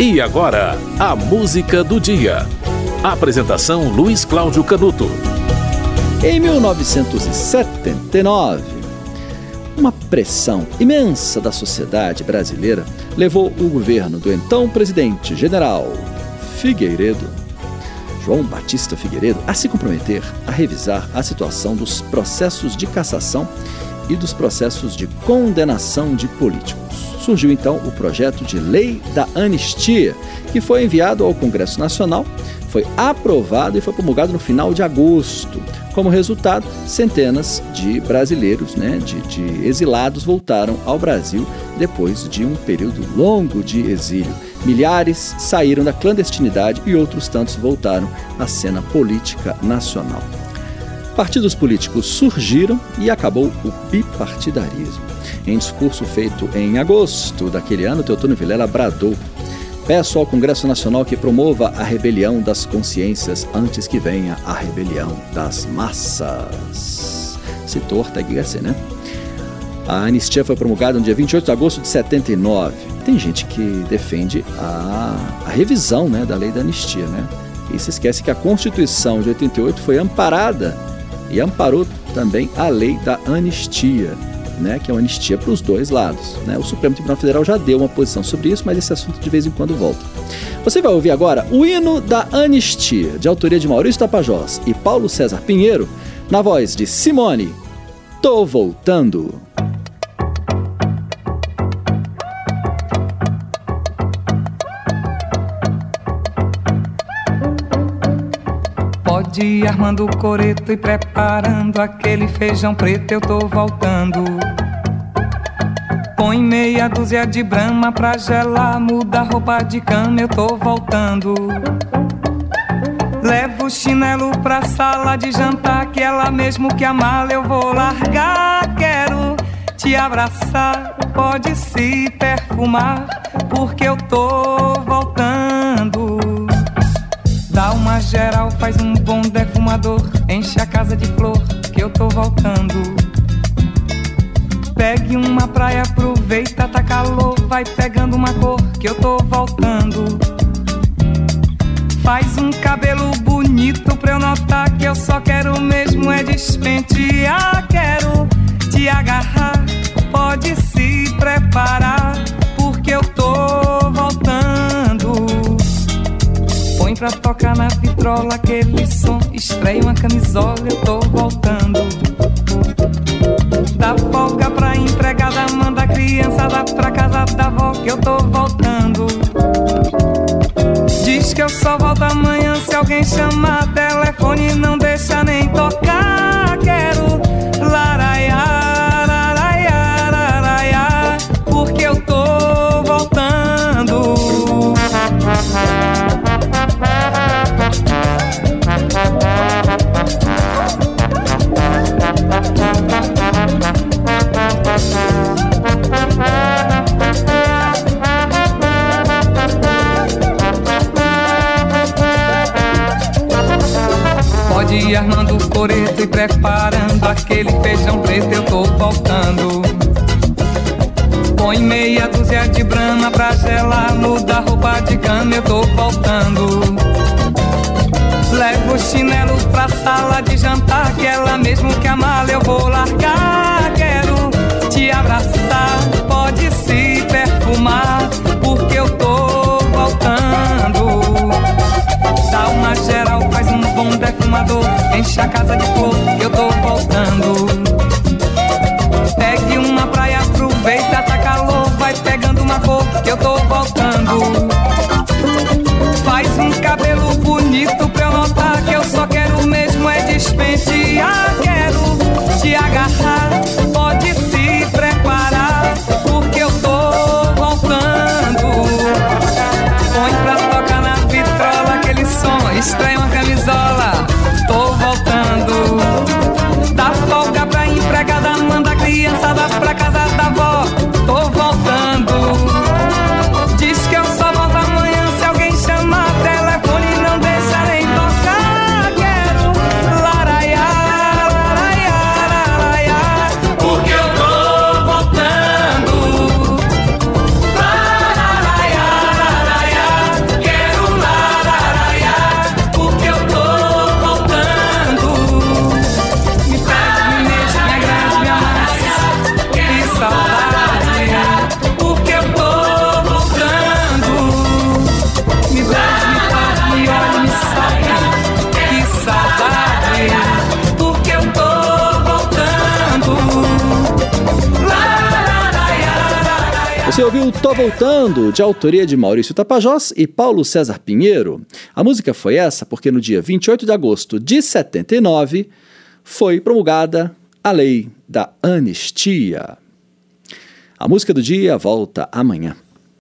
E agora, a música do dia. Apresentação Luiz Cláudio Canuto. Em 1979, uma pressão imensa da sociedade brasileira levou o governo do então presidente general Figueiredo, João Batista Figueiredo, a se comprometer a revisar a situação dos processos de cassação e dos processos de condenação de políticos. Surgiu então o projeto de Lei da Anistia, que foi enviado ao Congresso Nacional, foi aprovado e foi promulgado no final de agosto. Como resultado, centenas de brasileiros, né, de, de exilados, voltaram ao Brasil depois de um período longo de exílio. Milhares saíram da clandestinidade e outros tantos voltaram à cena política nacional. Partidos políticos surgiram e acabou o bipartidarismo. Em discurso feito em agosto daquele ano, Teotônio Vilela bradou: Peço ao Congresso Nacional que promova a rebelião das consciências antes que venha a rebelião das massas. Citou Ortega Gasset, né? A anistia foi promulgada no dia 28 de agosto de 79. Tem gente que defende a, a revisão né, da lei da anistia, né? E se esquece que a Constituição de 88 foi amparada e amparou também a lei da anistia, né, que é uma anistia para os dois lados. Né? O Supremo Tribunal Federal já deu uma posição sobre isso, mas esse assunto de vez em quando volta. Você vai ouvir agora o hino da anistia, de autoria de Maurício Tapajós e Paulo César Pinheiro, na voz de Simone. Tô voltando. Pode ir armando o coreto e preparando aquele feijão preto, eu tô voltando. Põe meia dúzia de brama pra gelar, muda roupa de cama, eu tô voltando. Levo o chinelo pra sala de jantar, que ela mesmo que a mala eu vou largar. Quero te abraçar, pode se perfumar, porque eu tô voltando. Dá uma geral, faz um bom defumador. Enche a casa de flor, que eu tô voltando. Pegue uma praia, aproveita, tá calor. Vai pegando uma cor, que eu tô voltando. Faz um cabelo bonito pra eu notar que eu só quero mesmo é despentear. Quero te agarrar, pode se preparar, porque eu tô voltando pra tocar na vitrola aquele som. Estreia uma camisola, eu tô voltando. Da avó que eu tô voltando. Diz que eu só volto amanhã se alguém chamar telefone, não deixa nem Pode armando o coreto e preparando aquele feijão preto, eu tô voltando. Põe meia dúzia de brama pra gelar, muda roupa de cama, eu tô voltando. Levo o chinelo pra sala de jantar, que ela mesmo que a mala eu vou largar. Quero te abraçar, enche a casa de flor, eu tô Você ouviu Tô Voltando, de autoria de Maurício Tapajós e Paulo César Pinheiro. A música foi essa porque no dia 28 de agosto de 79 foi promulgada a lei da anistia. A música do dia volta amanhã.